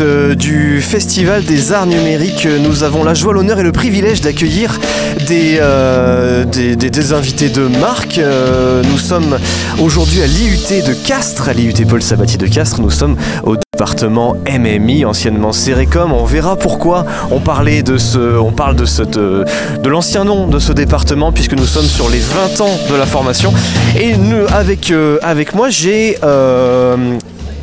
euh, du Festival des Arts Numériques. Nous avons la joie, l'honneur et le privilège d'accueillir des, euh, des, invités de marque. Euh, nous sommes aujourd'hui à l'IUT de Castres, à l'IUT Paul Sabatier de Castres. Nous sommes au département MMI, anciennement Cerecom. On verra pourquoi on parlait de ce, on parle de ce, de, l'ancien nom de ce département puisque nous sommes sur les 20 ans de la formation. Et nous, avec, avec moi, j'ai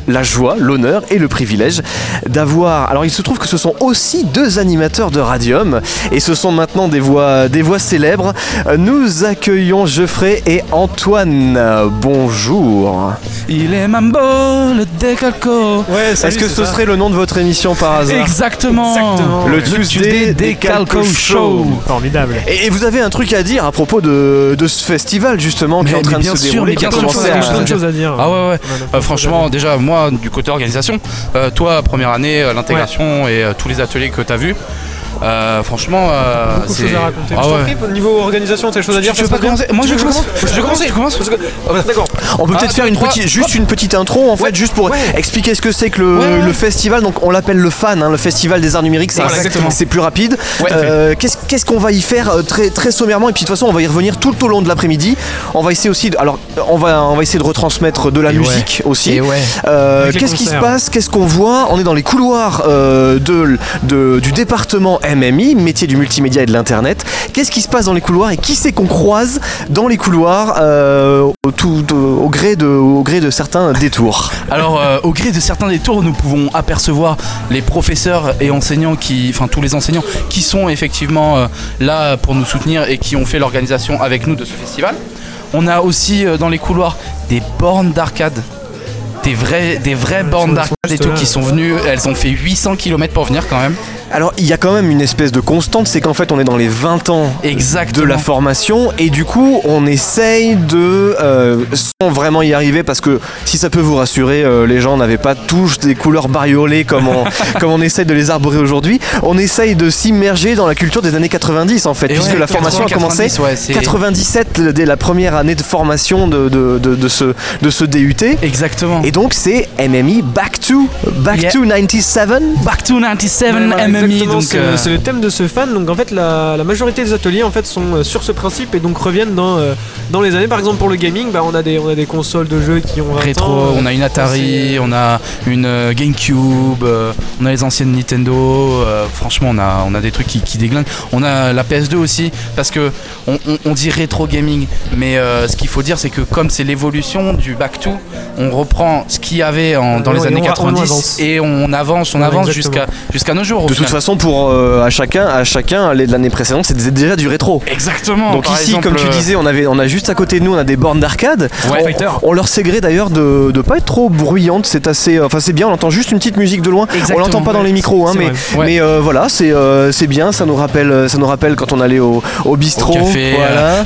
la joie, l'honneur et le privilège d'avoir. Alors, il se trouve que ce sont aussi deux animateurs de Radium et ce sont maintenant des voix, des voix célèbres. Nous accueillons Geoffrey et Antoine. Bonjour. Il est mambo, le décalco. Ouais, Est-ce que ce serait le nom de votre émission par hasard Exactement. Exactement. Le Tuesday Tuesday Décalco Show. Show. Formidable. Et, et vous avez un truc à dire à propos de, de ce festival justement qui est Mais- en train mais de se sûr, dérouler, mais qui a bien sûr, commencé je à... pense plein de dire. choses à dire. Ah ouais ouais. Euh, franchement, déjà moi du côté organisation, euh, toi première année, euh, l'intégration et euh, tous les ateliers que tu as vus, euh, franchement, euh. Beaucoup de choses à raconter. Ah je ouais. prie, niveau organisation, t'as des choses à dire Tu veux pas commencer Moi je commence. je Je commence. Je Ah, bah, D'accord. On peut peut-être Un, faire deux, une trois, petite, hop. juste une petite intro en fait, Ouais. juste pour Ouais. expliquer ce que c'est que le, festival. Donc on l'appelle le FAN, hein, le Festival des Arts Numériques. c'est- Voilà, plus rapide. Euh, Qu'est-ce qu'on va y faire euh, très, très sommairement? Et puis de toute façon, on va y revenir tout au long de l'après-midi. On va essayer aussi, de, alors on va, on va essayer de retransmettre de la Et musique aussi. Qu'est-ce qui se passe? Qu'est-ce qu'on voit? On est dans les couloirs de, de- du département MMI, métier du multimédia et de l'internet. Qu'est-ce qui se passe dans les couloirs et qui c'est qu'on croise dans les couloirs euh, au, tout- au- au gré de, au gré de certains détours Alors, euh, au gré de certains détours, nous pouvons apercevoir les professeurs et enseignants qui, enfin tous les enseignants qui sont effectivement euh, là pour nous soutenir et qui ont fait l'organisation avec nous de ce festival. On a aussi euh, dans les couloirs des bornes d'arcade. Des vraies, des vraies bornes d'arcade et tout qui sont venues. Elles ont fait 800 km pour venir quand même. Alors il y a quand même une espèce de constante, c'est qu'en fait on est dans les 20 ans Exactement. de la formation et du coup on essaye de euh, sans vraiment y arriver parce que si ça peut vous rassurer euh, les gens n'avaient pas tous des couleurs bariolées comme on, comme on essaye de les arborer aujourd'hui on essaye de s'immerger dans la culture des années 90 en fait Et puisque ouais, la formation a 80, commencé 90, ouais, c'est- 97 dès la première année de formation de, de, de, de ce, de ce DUT Exactement. et donc c'est MMI Back to Back Yeah. to 97 Back to 97 Voilà, MMI. Exactement, Donc, c'est euh, c'est le thème de ce fan. Donc en fait, la, la majorité des ateliers en fait sont euh, sur ce principe et donc reviennent dans, euh, dans les années. Par exemple, pour le gaming, bah, on a des on a des consoles de jeux qui ont 20 rétro, ans, on a une Atari, on a une GameCube, euh, on a les anciennes Nintendo. euh, franchement, on a, on a des trucs qui, qui déglinguent. On a la PS2 aussi, parce que on, on- on dit rétro gaming, mais euh, ce qu'il faut dire, c'est que comme c'est l'évolution du back to, on reprend ce qu'il y avait en- dans les années on va- on 90 avance. et on avance, on Ouais, avance jusqu'à jusqu'à nos jours. au de toute final. façon pour euh, à chacun à chacun les de l'année précédente c'était déjà du rétro Exactement. Donc ici, exemple, comme tu euh, disais, on avait, on a juste à côté de nous, on a des bornes d'arcade. Ouais. on, leur sait gré d'ailleurs de, de pas être trop bruyante. C'est assez, enfin c'est bien. On entend juste une petite musique de loin. Exactement, on l'entend pas dans les micros, hein, mais, vrai. Ouais. mais euh, voilà, c'est euh, c'est bien. Ça nous rappelle, ça nous rappelle quand on allait au, au bistrot. Au café, voilà.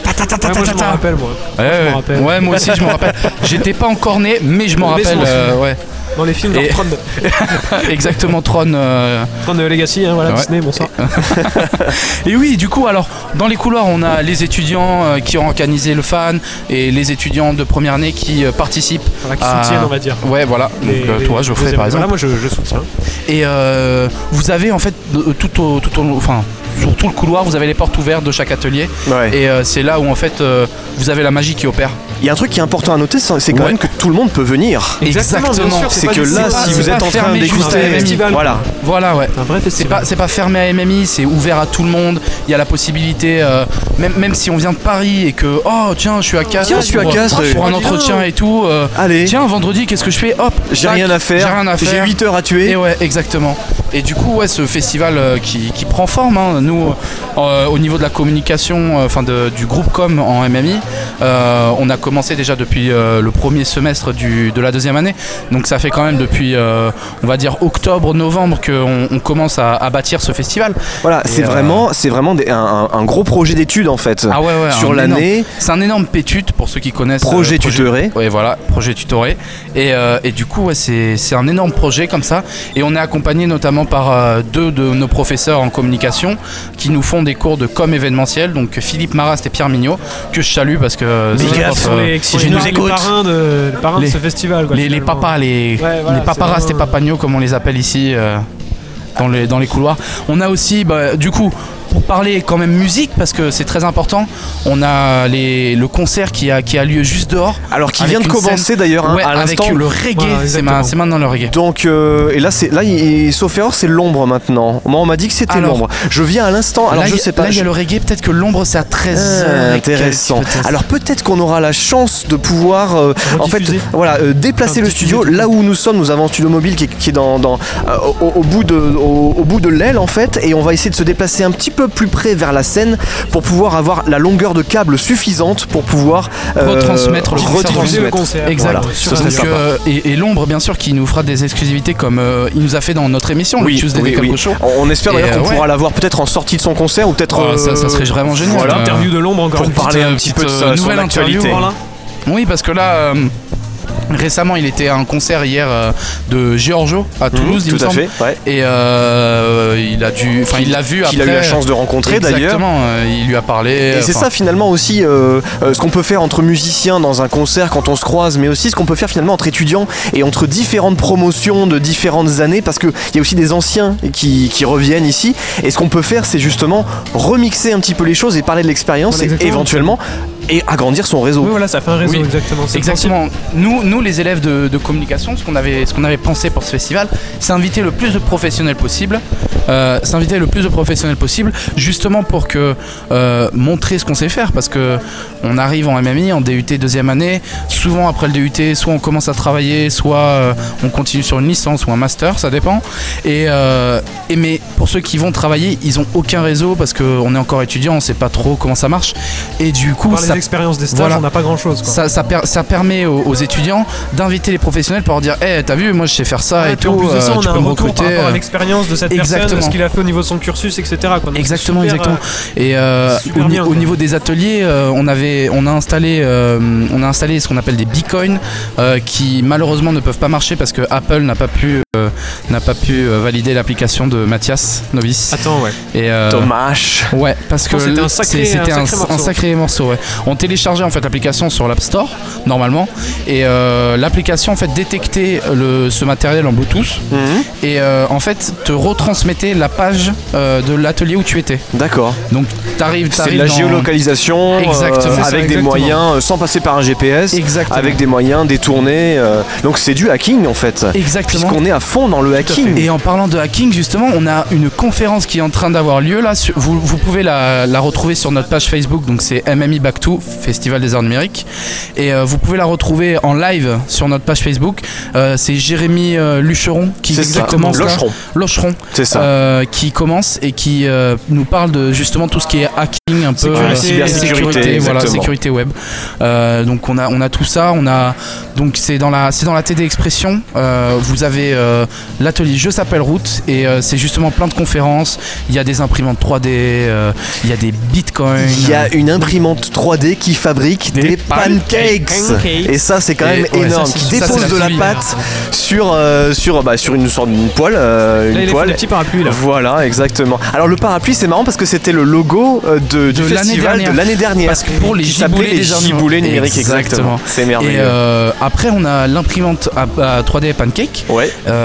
Moi je m'en rappelle moi. Ouais, moi aussi je me rappelle. J'étais pas encore né, mais je m'en rappelle. euh, ouais. Dans les films Et- genre Tron, Exactement, Tron. euh, Tron de Legacy, hein, voilà, Ouais. Disney, bonsoir. Et oui, du coup, alors, dans les couloirs, on a les étudiants euh, qui ont organisé le fan et les étudiants de première année qui euh, participent. Voilà, qui Ah. soutiennent, on va dire. Ouais, voilà. Donc, Les- euh, les toi, Geoffrey, par exemple. Voilà, moi je, je soutiens. Et euh, vous avez en fait tout au, tout au, enfin, sur tout le couloir, vous avez les portes ouvertes de chaque atelier. Ouais. Et euh, c'est là où en fait euh, vous avez la magie qui opère. Il y a un truc qui est important à noter, c'est quand Ouais. même que tout le monde peut venir. Exactement, C'est que là, pas- si vous êtes en train d'écouter, à un festival. voilà. Voilà, ouais. un vrai C'est festival. pas, c'est pas fermé à MMI, c'est ouvert à tout le monde. Il y a la possibilité, euh, même, même si on vient de Paris et que, oh tiens, je suis à Castres Tiens, je suis à pour, Castres. pour un entretien et tout. euh, Allez, tiens, vendredi, qu'est-ce que je fais? Hop, j'ai rien à faire. J'ai rien à J'ai faire. 8 heures à tuer. Et ouais, exactement. Et du coup, ouais, ce festival euh, qui, qui prend forme, hein, nous, euh, au niveau de la communication, euh, enfin du groupe com en MMI, euh, on a commencé déjà depuis le premier semestre du, de la deuxième année. Donc ça fait quand même depuis, on va dire octobre, novembre qu'on on commence à, à bâtir ce festival. Voilà, c'est vraiment, c'est vraiment des- un, gros projet d'études en fait. Ah ouais, ouais. Sur l'année, C'est un énorme pétute pour ceux qui connaissent. projet euh, tutoré. Ouais, voilà, projet tutoré. Et, et du coup, ouais, c'est un énorme projet comme ça. Et on est accompagné notamment notamment par euh, deux de nos professeurs en communication qui nous font des cours de com événementiel, donc Philippe Marast et Pierre Mignot, que je salue parce que euh, les, si les- nous les écoutes. parrains de, les parrains de Les- ce festival. quoi, les, les papas, les, Ouais, voilà, les et papagnos comme on les appelle ici euh, dans, les, dans les couloirs. On a aussi, bah, du coup, pour parler quand même musique, parce que c'est très important, on a les, le concert qui a, qui a lieu juste dehors. Alors qui Avec vient de commencer d'ailleurs hein, Ouais, à avec l'instant. le reggae, Voilà, c'est maintenant le reggae. Donc euh, et là c'est là il- sauf erreur c'est l'ombre maintenant. Moi on m'a dit que c'était Alors- l'ombre. Je viens à l'instant. Alors là, je sais pas. Là, il y a le reggae, peut-être que l'ombre c'est à 13 Ah, intéressant. Alors peut-être qu'on aura la chance de pouvoir euh, en fait voilà euh, déplacer Enfin, le studio là où nous sommes. Nous avons un studio mobile qui est, qui est dans, dans, euh, au, au bout de au, au bout de l'aile en fait et on va essayer de se déplacer un petit peu plus près vers la scène pour pouvoir avoir la longueur de câble suffisante pour pouvoir euh, Retransmettre le concert. Le. Exact. Voilà, ce serait Donc, sympa. euh, et, et l'ombre, bien sûr, qui nous fera des exclusivités comme euh, il nous a fait dans notre émission, Oui, le Tuesday oui, oui. Show. On espère d'ailleurs qu'on euh, ouais. pourra l'avoir peut-être en sortie de son concert ou peut-être Oh, ça- ça serait vraiment génial. Voilà. Interview de l'ombre encore pour une petite, parler un petit peu de sa, nouvelle actualité. voilà. Oui, parce que là, euh, récemment, il était à un concert hier euh, de Giorgio à Toulouse, il Mmh, Tout me à semble. fait. Ouais. Et euh, il a dû, enfin, il l'a vu après. a eu la chance de rencontrer d'ailleurs. Exactement. euh, il lui a parlé. Et c'est ça finalement aussi ce qu'on peut faire entre musiciens dans un concert quand on se croise, mais aussi ce qu'on peut faire finalement entre étudiants et entre différentes promotions de différentes années, parce qu'il y a aussi des anciens qui, qui reviennent ici. Et ce qu'on peut faire, c'est justement remixer un petit peu les choses et parler de l'expérience Voilà, et éventuellement et agrandir son réseau. Oui, voilà, ça fait un réseau, Oui. exactement. Exactement. Nous, nous, les élèves de, de communication, ce qu'on avait, ce qu'on avait pensé pour ce festival, c'est inviter le plus de professionnels possible. Euh, c'est inviter le plus de professionnels possible, justement pour que euh, montrer ce qu'on sait faire, parce que on arrive en MMI, en DUT deuxième année. Souvent après le DUT, soit on commence à travailler, soit euh, on continue sur une licence ou un master, ça dépend. Et, euh, et mais pour ceux qui vont travailler, ils ont aucun réseau parce qu'on est encore étudiant, on sait pas trop comment ça marche. Et du coup, Par ça expériences des stages, Voilà. on n'a pas grand chose. ça, ça, per- ça permet aux, aux étudiants d'inviter les professionnels pour leur dire Eh, t'as vu, moi je sais faire ça et tout, en plus de ça, euh, on tu a un retour par recruter. rapport à euh. l'expérience de cette Exactement. personne, ce qu'il a fait au niveau de son cursus, etc. quoi. Donc, Exactement, super, exactement. euh, Et euh, au, bien, au quoi. niveau des ateliers, euh, on avait, on a installé, euh, on a installé ce qu'on appelle des bitcoins qui malheureusement ne peuvent pas marcher parce que Apple n'a pas pu, euh, n'a pas pu euh, valider l'application de Mathias Novice. Attends, ouais. Et euh, Dommage. Ouais, parce que c'était un sacré- c'est- c'était un un, sacré un morceau. sacré morceau. ouais. On téléchargeait en fait l'application sur l'App Store normalement, et euh, l'application en fait détectait le, ce matériel en Bluetooth Mhm. et euh, en fait te retransmettait la page euh, de l'atelier où tu étais. D'accord. Donc t'arrives, C'est de la dans- géolocalisation euh, Exactement. Ça, avec des exactement. moyens euh, sans passer par un GPS, Exactement. avec des moyens détournés. euh, donc c'est du hacking en fait. Exactement. Puisqu'on est à fond dans le hacking. Et en parlant de hacking, justement, on a une conférence qui est en train d'avoir lieu là. sur- Vous, vous pouvez la, la retrouver sur notre page Facebook, donc c'est MMI Back 2, Festival des Arts Numériques. Et euh, vous pouvez la retrouver en live sur notre page Facebook. Euh, c'est Jérémy euh, Lucheron qui, commence. Locheron. Locheron, C'est ça. euh, qui commence et qui nous parle de justement tout ce qui est hacking un peu Sécurité, cybersécurité, voilà exactement. sécurité web donc on a on a tout ça on a donc c'est dans la c'est dans la TD Expression vous avez l'atelier Je s'appelle Route et euh, c'est justement plein de conférences il y a des imprimantes 3D euh, il y a des bitcoins Il y a une imprimante 3D qui fabrique des, Des pancakes. pancakes. Et ça, c'est quand Et même ouais, énorme. ça, qui dépose de la pâte sur, euh, sur, bah, sur une sorte d'une poêle. euh, Là, une poêle. des petits parapluies là. Voilà, exactement. Alors le parapluie, c'est marrant parce que c'était le logo euh, de, du De festival dernière. de l'année dernière. Parce que pour les giboulées les giboulées numériques, Exactement. exactement. C'est et merveilleux. euh, après on a l'imprimante à, à 3D Pancake Ouais. Euh,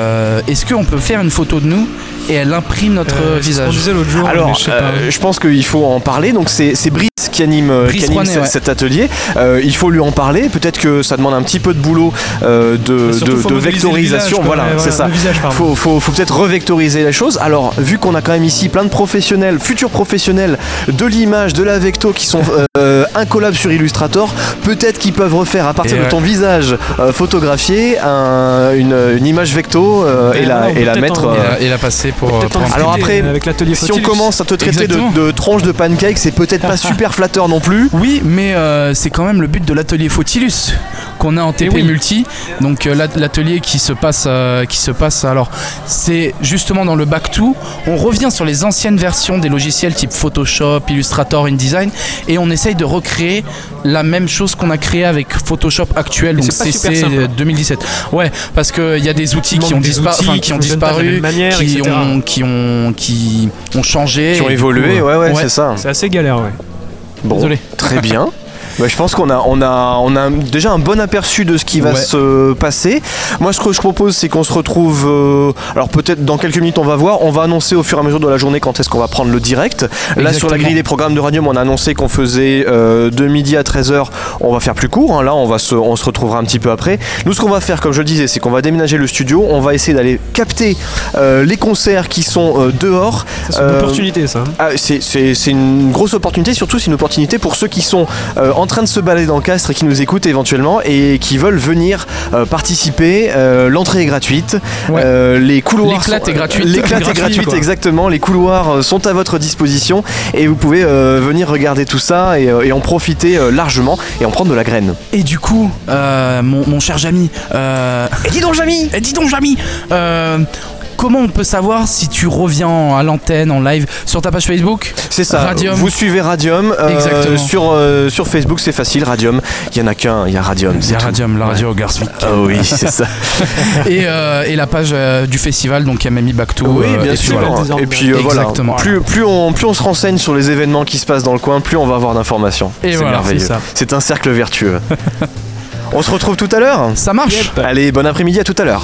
est-ce qu'on peut faire une photo de nous et elle imprime notre Euh, visage disait l'autre jour. mais Alors, je sais pas. euh, je pense qu'il faut en parler. Donc, c'est c'est Brice qui anime, euh, qui anime ouais. cet atelier. Euh, il faut lui en parler. Peut-être que ça demande un petit peu de boulot euh, de, vectorisation. visage, voilà, Ouais, c'est ça. Visage. Faut, faut, faut peut-être revectoriser les choses. Alors, vu qu'on a quand même ici plein de professionnels, futurs professionnels de l'image, de la vecto qui sont euh, incollables sur Illustrator, peut-être qu'ils peuvent refaire à partir Et de ouais. ton visage euh, photographié un- une, une image vecto euh, Et et, la, et mettre. en- et, euh, la, et la passer pour, Alors après, avec l'atelier si on commence à te traiter de, de tranche de pancake, c'est peut-être pas super flatteur non plus. Oui, mais euh, c'est quand même le but de l'atelier Fautilus. qu'on a en TP oui. multi. Donc euh, l'at- l'atelier qui se passe, euh, qui se passe. Alors c'est justement dans le back to. On revient sur les anciennes versions des logiciels type Photoshop, Illustrator, InDesign, et on essaye de recréer la même chose qu'on a créé avec Photoshop actuel, donc CC super simple. 2017. Ouais, parce qu'il y a des outils Il qui ont, des outils qui qui disparu, manière, qui, ont, qui ont qui ont changé, Qui ont évolué, ouais, ouais. c'est ça. C'est assez galère, ouais. Bon, Désolé. Très bien. Bah, je pense qu'on a, on a, on a déjà un bon aperçu de ce qui va Ouais. se passer. Moi, ce que je propose, c'est qu'on se retrouve. euh, alors, peut-être dans quelques minutes, on va voir. On va annoncer au fur et à mesure de la journée quand est-ce qu'on va prendre le direct. Là, sur la grille des programmes de Radium, on a annoncé qu'on faisait euh, de midi à 13h. On va faire plus court. hein. Là, on, va se, on se retrouvera un petit peu après. Nous, ce qu'on va faire, comme je le disais, c'est qu'on va déménager le studio. On va essayer d'aller capter euh, les concerts qui sont euh, dehors. C'est une Euh, opportunité, ça. ah, c'est- une grosse opportunité, surtout c'est une opportunité pour ceux qui sont euh, en train de se balader dans le castre et qui nous écoutent éventuellement et qui veulent venir euh, participer. Euh, L'entrée est gratuite, Ouais. Euh, les couloirs. L'éclate sont- est gratuite. L'éclate est Gratuit, gratuite, quoi. exactement. Les couloirs sont à votre disposition et vous pouvez euh, venir regarder tout ça et, et en profiter euh, largement et en prendre de la graine. Et du coup, euh, mon, mon cher Jamy, euh, Et dis donc, Jamy dis donc Jamy, euh, comment on peut savoir si tu reviens à l'antenne en live sur ta page Facebook C'est ça. Radium. Vous suivez Radium euh, Exactement. sur euh, sur Facebook, c'est facile. Radium. Il y en a qu'un. Il y a Radium. Il y a. Radium, la radio Garswick. Ah oui, c'est ça. et, euh, et la page du festival, donc MMI Back to. Oui, bien et puis sûr. voilà. Et puis voilà, Exactement. plus, plus, on, plus on se renseigne sur les événements qui se passent dans le coin, plus on va avoir d'informations. Et c'est voilà, merveilleux. c'est un cercle vertueux. on se retrouve tout à l'heure Ça marche Yep. Allez, bon après-midi, à tout à l'heure.